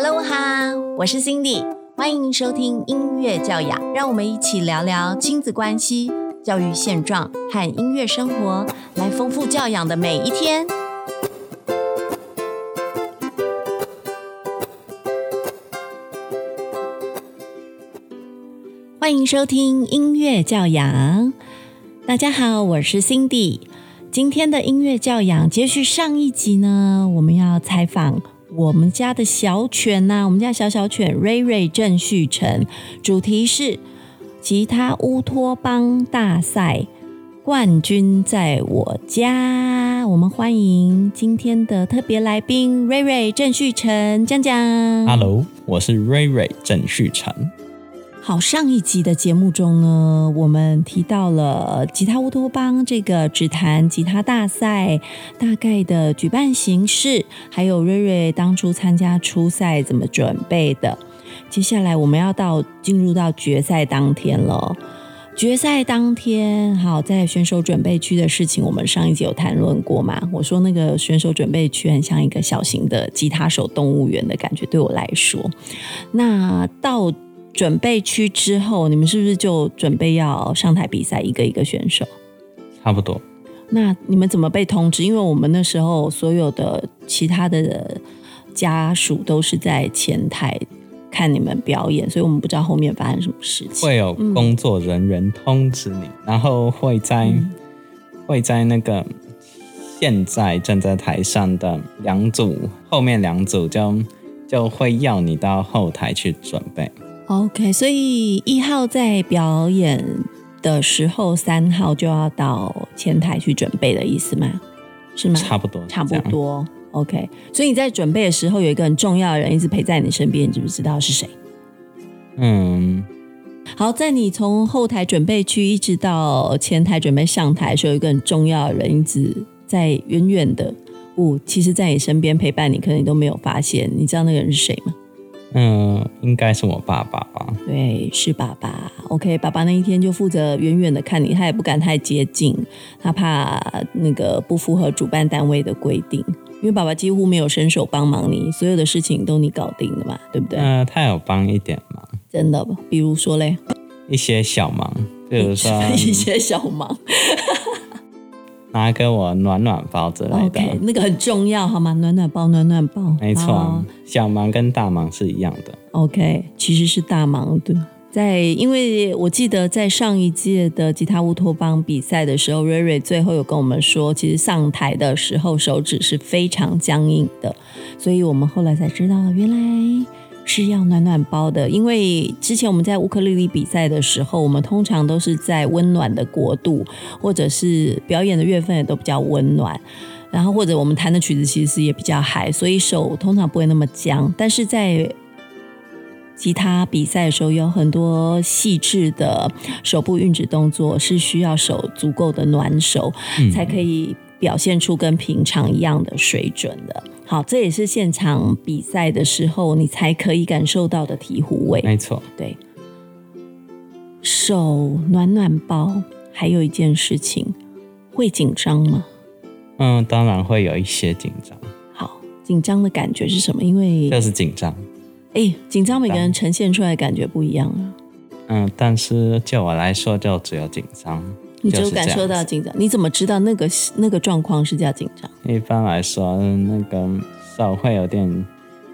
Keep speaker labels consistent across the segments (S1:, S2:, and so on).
S1: Hello 哈，我是 Cindy，欢迎收听音乐教养，让我们一起聊聊亲子关系、教育现状和音乐生活，来丰富教养的每一天。欢迎收听音乐教养，大家好，我是 Cindy。今天的音乐教养接续上一集呢，我们要采访我们家的小犬呐、我们家小小犬瑞瑞郑旭成，主题是吉他乌托邦大赛冠军在我家。我们欢迎今天的特别来宾瑞瑞郑旭成，讲讲。
S2: Hello，我是瑞瑞郑旭成。
S1: 好，上一集的节目中呢，我们提到了吉他乌托邦这个指弹吉他大赛大概的举办形式，还有瑞瑞当初参加初赛怎么准备的。接下来我们要到进入到决赛当天了。决赛当天，好，在选手准备区的事情，我们上一集有谈论过嘛？我说那个选手准备区很像一个小型的吉他手动物园的感觉，对我来说。那到准备区之后，你们是不是就准备要上台比赛一个一个选手？
S2: 差不多，
S1: 那你们怎么被通知？因为我们那时候所有的其他的家属都是在前台看你们表演，所以我们不知道后面发生什么事情。
S2: 会有工作人员通知你，然后会在、
S1: 嗯
S2: 会在那个现在站在台上的两组后面两组就就会要你到后台去准备。
S1: OK，所以一号在表演的时候，三号就要到前台去准备的意思吗？是吗？
S2: 差不多，
S1: 差不。多。OK，所以你在准备的时候，有一个很重要的人一直陪在你身边，你知不知道是谁？
S2: 嗯，
S1: 好，在你从后台准备区一直到前台准备上台的时候，有一个很重要的人一直在远远的，不，其实在你身边陪伴你，可能你都没有发现。你知道那个人是谁吗？
S2: 嗯，应该是我爸爸吧？
S1: 对，是爸爸。OK，爸爸那一天就负责远远的看你，他也不敢太接近，他怕那个不符合主办单位的规定。因为爸爸几乎没有伸手帮忙你，所有的事情都你搞定的嘛，对不对？
S2: 嗯、他有帮一点忙，
S1: 真的，比如说嘞，
S2: 一些小忙，比如说
S1: 一些小忙。
S2: 拿给我暖暖包之类的。
S1: OK，那个很重要，好吗？暖暖包，暖暖包，
S2: 没错，小忙跟大忙是一样的。
S1: OK，其实是大忙的。在，因为我记得在上一届的吉他乌托邦比赛的时候，瑞瑞最后有跟我们说，其实上台的时候手指是非常僵硬的，所以我们后来才知道，原来是要暖暖包的。因为之前我们在乌克丽丽比赛的时候，我们通常都是在温暖的国度，或者是表演的月份也都比较温暖。然后或者我们弹的曲子其实也比较嗨，所以手通常不会那么僵。但是在吉他比赛的时候，有很多细致的手部运指动作是需要手足够的暖手，才可以表现出跟平常一样的水准的。好，这也是现场比赛的时候你才可以感受到的醍醐味。
S2: 没错，
S1: 对，手暖暖包，还有一件事情，会紧张吗？
S2: 嗯，当然会有一些紧张，
S1: 好，紧张的感觉是什么？因为
S2: 就是紧张。
S1: 哎，紧张每个人呈现出来的感觉不一样啊。
S2: 嗯，但是就我来说，就只有紧张。
S1: 你
S2: 就
S1: 感受到紧张，你怎么知道那个那个状况是叫紧张？
S2: 一般来说，那个手会有点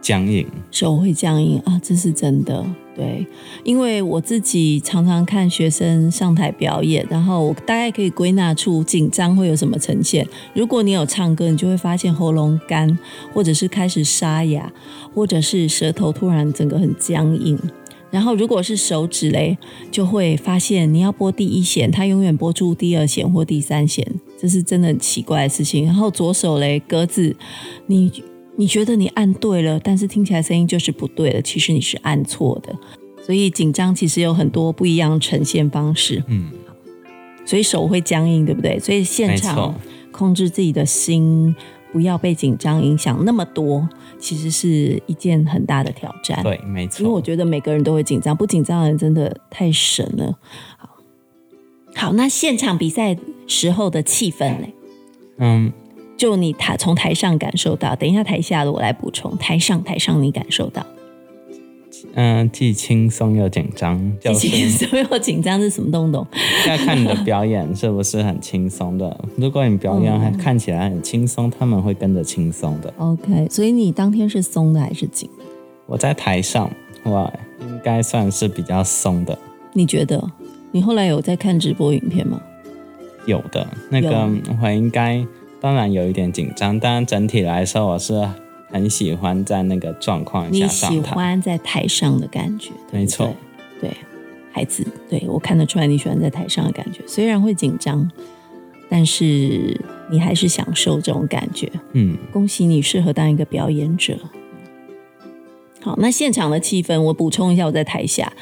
S2: 僵硬。
S1: 手会僵硬啊，这是真的。对，因为我自己常常看学生上台表演，然后我大概可以归纳出紧张会有什么呈现。如果你有唱歌，你就会发现喉咙干，或者是开始沙哑，或者是舌头突然整个很僵硬。然后如果是手指嘞，就会发现你要拨第一弦，它永远拨出第二弦或第三弦，这是真的很奇怪的事情。然后左手嘞，格子，你你觉得你按对了，但是听起来声音就是不对的，其实你是按错的。所以紧张其实有很多不一样的呈现方式，
S2: 嗯，
S1: 所以手会僵硬，对不对？所以现场，控制自己的心，不要被紧张影响那么多，其实是一件很大的挑战。
S2: 对，没错
S1: 因为我。觉得每个人都会紧张，不紧张的人真的太神了。好，好，那现场比赛时候的气氛呢？
S2: 嗯，
S1: 就你台从台上感受到，等一下台下的我来补充。台上台上你感受到，
S2: 嗯，既轻松又紧张，
S1: 既
S2: 轻
S1: 松又紧张是什么东东？
S2: 要看你的表演是不是很轻松的。如果你表演还看起来很轻松，他们会跟着轻松的。
S1: OK，所以你当天是松的还是紧的？
S2: 我在台上，我，应该算是比较松的。
S1: 你觉得？你后来有在看直播影片吗？
S2: 有的那个我应该当然有一点紧张，但整体来说我是很喜欢在那个状况
S1: 你
S2: 下
S1: 喜
S2: 上台。
S1: 欢在台上的感觉，对对
S2: 没错。
S1: 对，孩子，对我看得出来你喜欢在台上的感觉，虽然会紧张，但是你还是享受这种感觉。
S2: 嗯，
S1: 恭喜你适合当一个表演者。好，那现场的气氛，我补充一下，我在台下，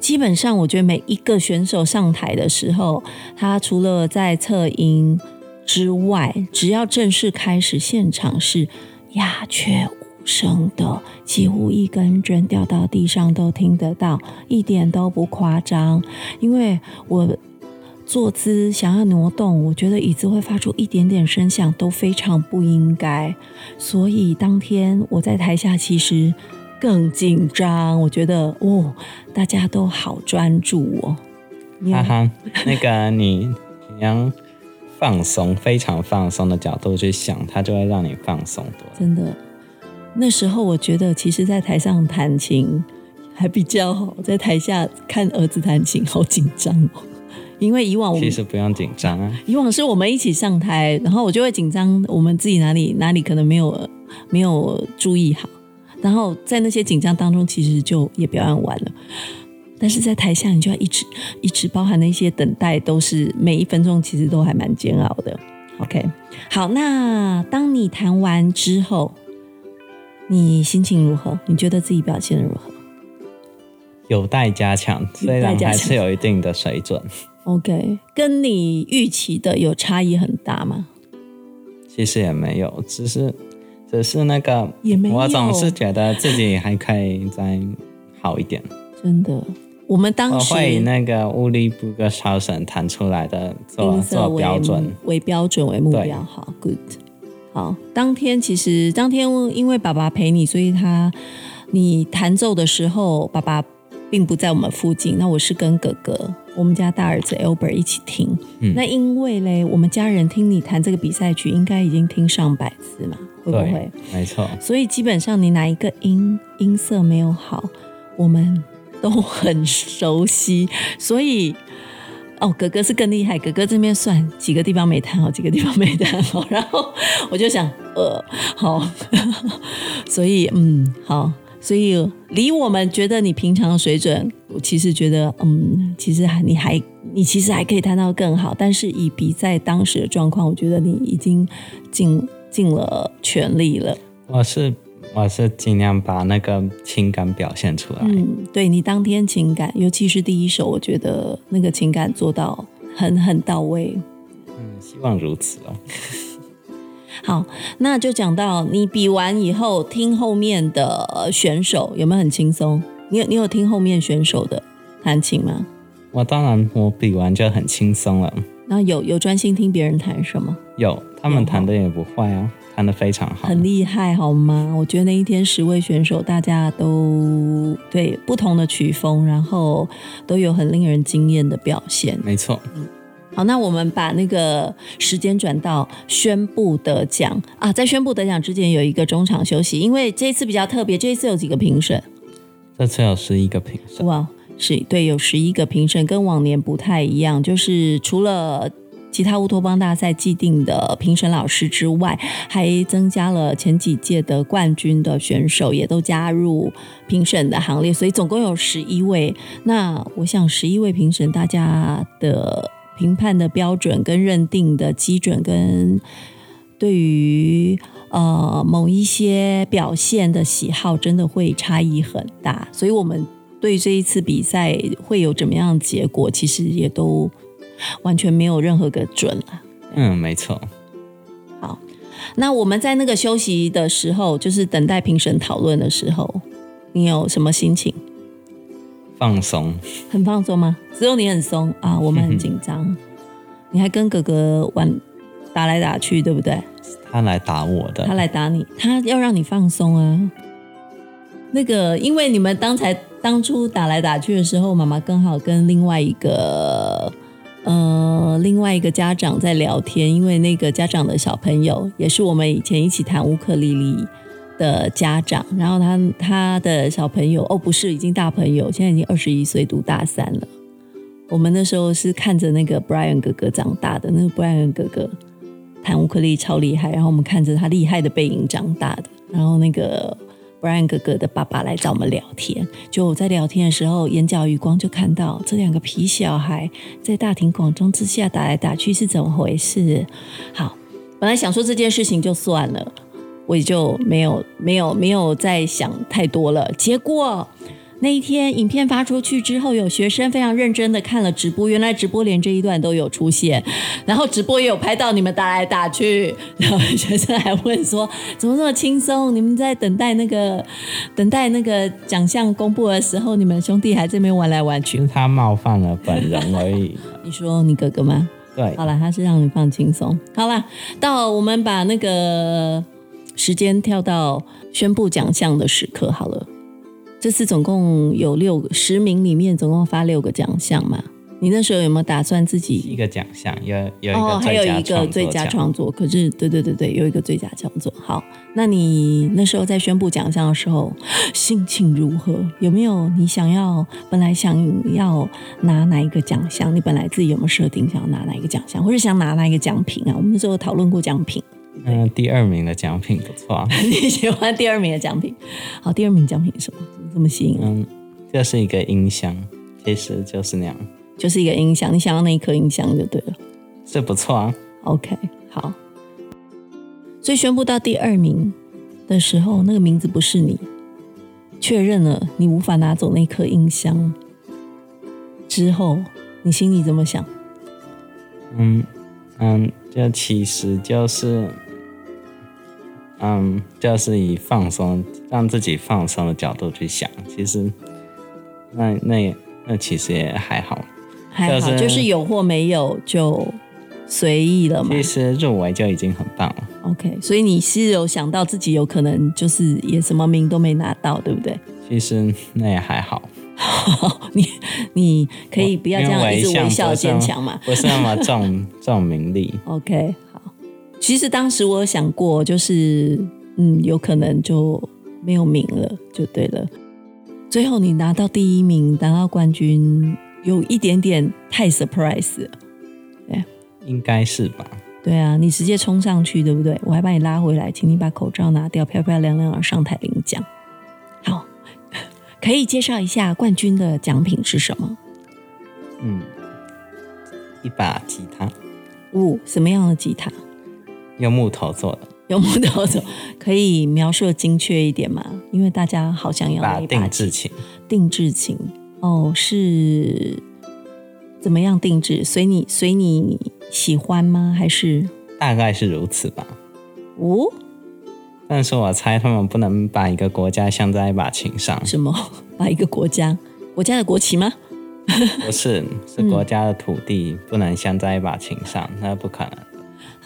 S1: 基本上我觉得每一个选手上台的时候，他除了在测音之外，只要正式开始，现场是鸦雀无声的，几乎一根针掉到地上都听得到，一点都不夸张。因为我坐姿想要挪动，我觉得椅子会发出一点点声响，都非常不应该。所以当天我在台下其实更紧张，我觉得哦，大家都好专注哦。你有
S2: 哈哈，那个你你要放松，非常放松的角度去想，它就会让你放松多。
S1: 真的，那时候我觉得，其实，在台上弹琴还比较好，在台下看儿子弹琴好紧张哦。因为以往我
S2: 其实不用紧张啊，
S1: 以往是我们一起上台，然后我就会紧张，我们自己哪里哪里可能没有没有注意好，然后在那些紧张当中，其实就也表演完了。但是在台下，你就要一直一直包含那些等待，都是每一分钟其实都还蛮煎熬的。OK，好，那当你弹完之后，你心情如何？你觉得自己表现如何
S2: 有待加强，虽然还是有一定的水准。
S1: ？OK，跟你预期的有差异很大吗？
S2: 其实也没有，只是只是那个，
S1: 也没有
S2: 我总是觉得自己还可以再好一点。
S1: 真的，我们当时
S2: 会以那个乌力布个超神弹出来的做做标准。
S1: 为标准为目标。好，good。好，当天其实当天因为爸爸陪你，所以他你弹奏的时候，爸爸并不在我们附近。那我是跟哥哥，我们家大儿子 Albert 一起听。
S2: 嗯
S1: 那因为嘞，我们家人听你弹这个比赛曲，应该已经听上百次嘛，会不会？，
S2: 没错，
S1: 所以基本上你哪一个音音色没有好，我们都很熟悉。所以哦，哥哥是更厉害，哥哥这边算几个地方没谈好，几个地方没谈好，然后我就想，呃，好，所以嗯，好。所以离我们觉得你平常的水准，我其实觉得，嗯，其实还你还你其实还可以谈到更好，但是以比赛当时的状况，我觉得你已经尽尽了全力了。
S2: 我是我是尽量把那个情感表现出来。
S1: 嗯，对你当天情感，尤其是第一首，我觉得那个情感做到很很到位。
S2: 嗯，希望如此哦。
S1: 好，那就讲到你比完以后，听后面的选手有没有很轻松？你有你有听后面选手的弹琴吗？
S2: 我当然我比完就很轻松了。
S1: 那有有专心听别人弹什么？
S2: 有，他们弹的也不坏啊，弹的非常好。
S1: 很厉害，好吗？我觉得那一天十位选手，大家都对不同的曲风，然后都有很令人惊艳的表现。
S2: 没错，嗯
S1: 好，那我们把那个时间转到宣布得奖啊，在宣布得奖之前有一个中场休息，因为这一次比较特别，这一次有几个评审，
S2: 这次有十一个评审。
S1: 哇，是对，有十一个评审，跟往年不太一样，就是除了。吉他乌托邦大赛既定的评审老师之外，还增加了前几届的冠军的选手，也都加入评审的行列，所以总共有十一位。那我想，十一位评审，大家的评判的标准跟认定的基准，跟对于呃某一些表现的喜好，真的会差异很大。所以，我们对这一次比赛会有怎么样的结果，其实也都完全没有任何个准了。
S2: 嗯，没错。
S1: 好那我们在那个休息的时候，就是等待评审讨论的时候，你有什么心情？
S2: 放松，
S1: 很放松吗？只有你很松啊，我们很紧张。你还跟哥哥玩打来打去，对不对？
S2: 他来打我的，
S1: 他来打你，他要让你放松啊。那个，因为你们刚才当初打来打去的时候，妈妈刚好跟另外一个呃另外一个家长在聊天，因为那个家长的小朋友也是我们以前一起弹乌克丽丽的家长，然后他他的小朋友哦不是已经大朋友，现在已经二十一岁，读大三了。我们那时候是看着那个 Brian 哥哥长大的，那个 Brian 哥哥弹乌克丽超厉害，然后我们看着他厉害的背影长大的，然后那个。Brian 哥哥的爸爸来找我们聊天，就我在聊天的时候，眼角余光就看到这两个皮小孩在大庭广众之下打来打去是怎么回事？好，本来想说这件事情就算了，我也就没有没有没有再想太多了。结果。那一天，影片发出去之后，有学生非常认真的看了直播，原来直播连这一段都有出现，然后直播也有拍到你们打来打去，然后学生还问说：“怎么这么轻松？你们在等待那个等待那个奖项公布的时候，你们兄弟还在那边玩来玩去？”
S2: 他冒犯了本人而已。
S1: 你说你哥哥吗？
S2: 对，
S1: 好了，他是让你放轻松。好了，到我们把那个时间跳到宣布奖项的时刻，好了。这次总共有六个十名里面，总共发六个奖项嘛？你那时候有没有打算自己
S2: 一个奖项？有有
S1: 哦，还有一个最佳创作。可是，对对对对，有一个最佳创作。好，那你那时候在宣布奖项的时候，心情如何？有没有你想要本来想要拿哪一个奖项？你本来自己有没有设定想要拿哪一个奖项，或者想拿哪一个奖品啊？我们那时候讨论过奖品。
S2: 嗯，第二名的奖品不错。
S1: 你喜欢第二名的奖品？好，第二名奖品是什么？怎么这么吸引？
S2: 嗯，这是一个音箱，其实就是那样，
S1: 就是一个音箱。你想要那一颗音箱就对了，
S2: 这不错啊。
S1: OK，好。所以宣布到第二名的时候，那个名字不是你，确认了你无法拿走那颗音箱之后，你心里怎么想？
S2: 嗯嗯，这其实就是。嗯，就是以放松，让自己放松的角度去想，其实那那那其实也还好，
S1: 还好，就是有或没有就随意了嘛。
S2: 其实入围就已经很棒了。
S1: OK，所以你是有想到自己有可能就是也什么名都没拿到，对不对？
S2: 其实那也还好。
S1: 你你可以不要这样一直微笑坚强嘛，
S2: 不是那么重 重名利。
S1: OK。其实当时我有想过，就是嗯，有可能就没有名了，就对了。最后你拿到第一名，拿到冠军，有一点点太 surprise 了，对，
S2: 应该是吧？
S1: 对啊，你直接冲上去，对不对？我还把你拉回来，请你把口罩拿掉，漂漂亮亮的上台领奖。好，可以介绍一下冠军的奖品是什么？
S2: 嗯，一把吉他。
S1: 哦，什么样的吉他？
S2: 用木头做的，
S1: 用木头做，可以描述精确一点吗？因为大家好像要
S2: 把定制琴，
S1: 定制琴哦，是怎么样定制？随你随你喜欢吗？还是
S2: 大概是如此吧。
S1: 哦，
S2: 但是我猜他们不能把一个国家镶在一把琴上。
S1: 什么？把一个国家国家的国旗吗？
S2: 不是，是国家的土地不能镶在一把琴上，那不可能。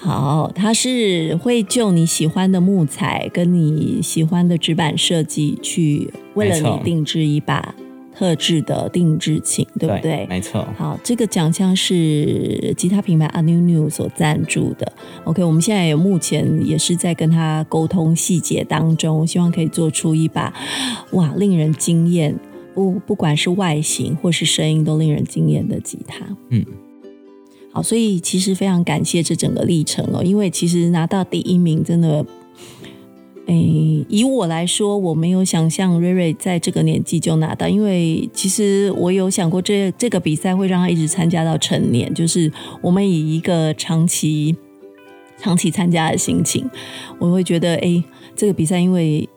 S1: 好，它是会就你喜欢的木材跟你喜欢的纸板设计去为了你定制一把特制的定制琴，对不对？
S2: 没错。
S1: 好，这个奖项是吉他品牌 A New New 所赞助的。OK，我们现在有目前也是在跟他沟通细节当中，希望可以做出一把哇令人惊艳，不不管是外形或是声音都令人惊艳的吉他。嗯。好，所以其实非常感谢这整个历程哦，因为其实拿到第一名真的，诶，以我来说，我没有想象瑞瑞在这个年纪就拿到，因为其实我有想过这这个比赛会让他一直参加到成年，就是我们以一个长期长期参加的心情，我会觉得，哎，这个比赛因为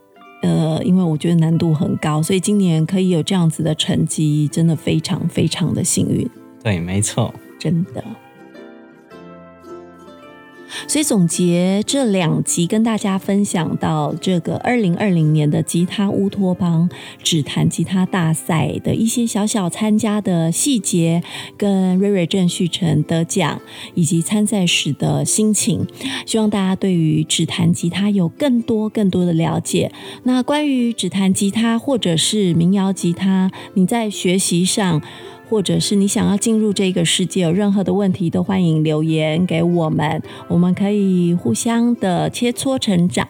S1: 呃，因为我觉得难度很高，所以今年可以有这样子的成绩，真的非常非常的幸运。
S2: 对，没错，
S1: 真的。所以总结这两集，跟大家分享到这个二零二零年的吉他乌托邦指弹吉他大赛的一些小小参加的细节，跟瑞瑞郑旭成得奖以及参赛时的心情，希望大家对于指弹吉他有更多更多的了解。那关于指弹吉他或者是民谣吉他，你在学习上。或者是你想要进入这个世界，有任何的问题都欢迎留言给我们，我们可以互相的切磋成长。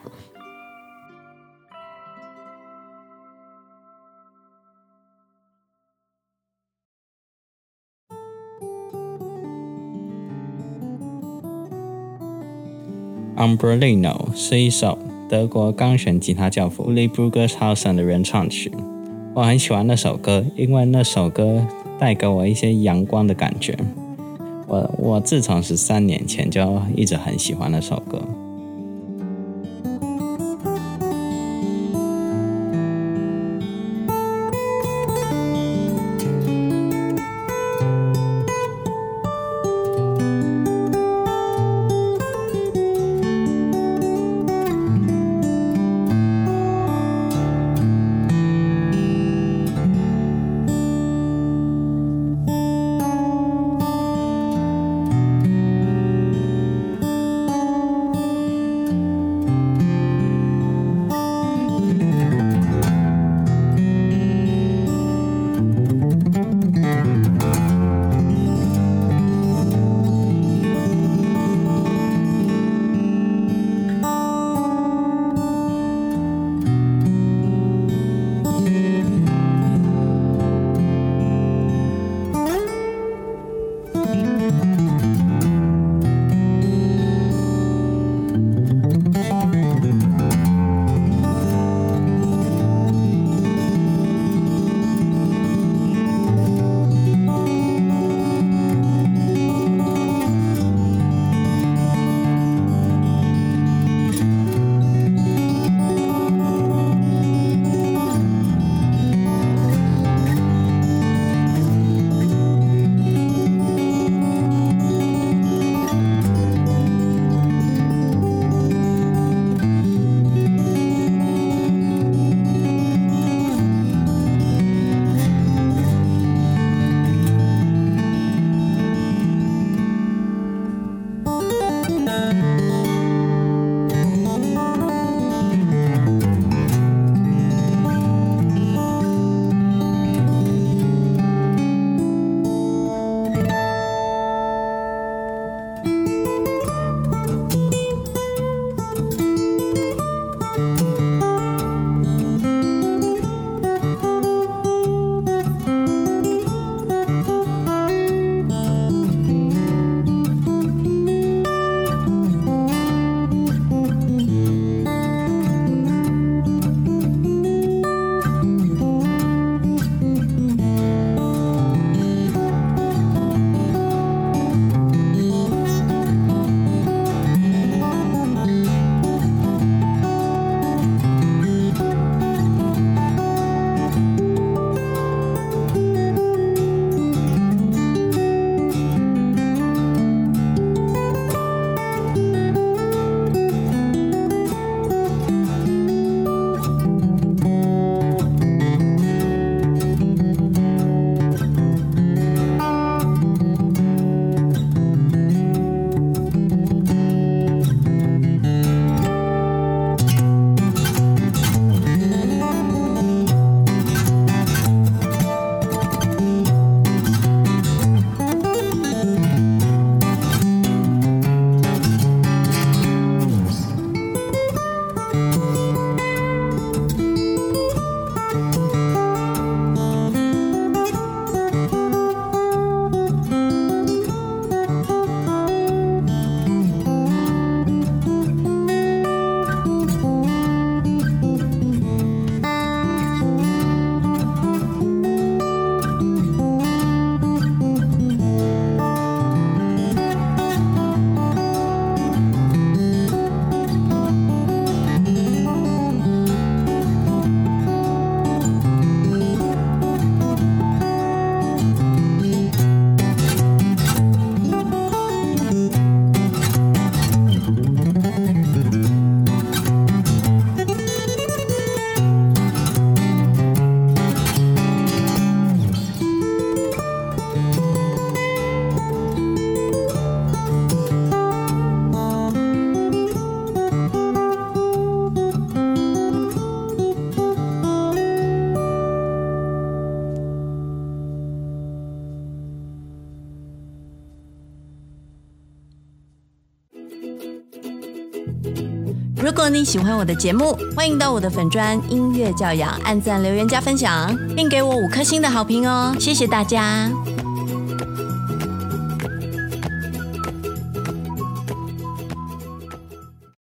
S2: Umbrellino 是一首德国钢弦吉他教父 Uli Brugershausen 的原创曲，我很喜欢那首歌，因为那首歌。带给我一些阳光的感觉。我我自从十三年前就一直很喜欢那首歌。
S1: 如果你喜欢我的节目，欢迎到我的粉专音乐教养按赞、留言、加分享，并给我五颗星的好评哦！谢谢大家。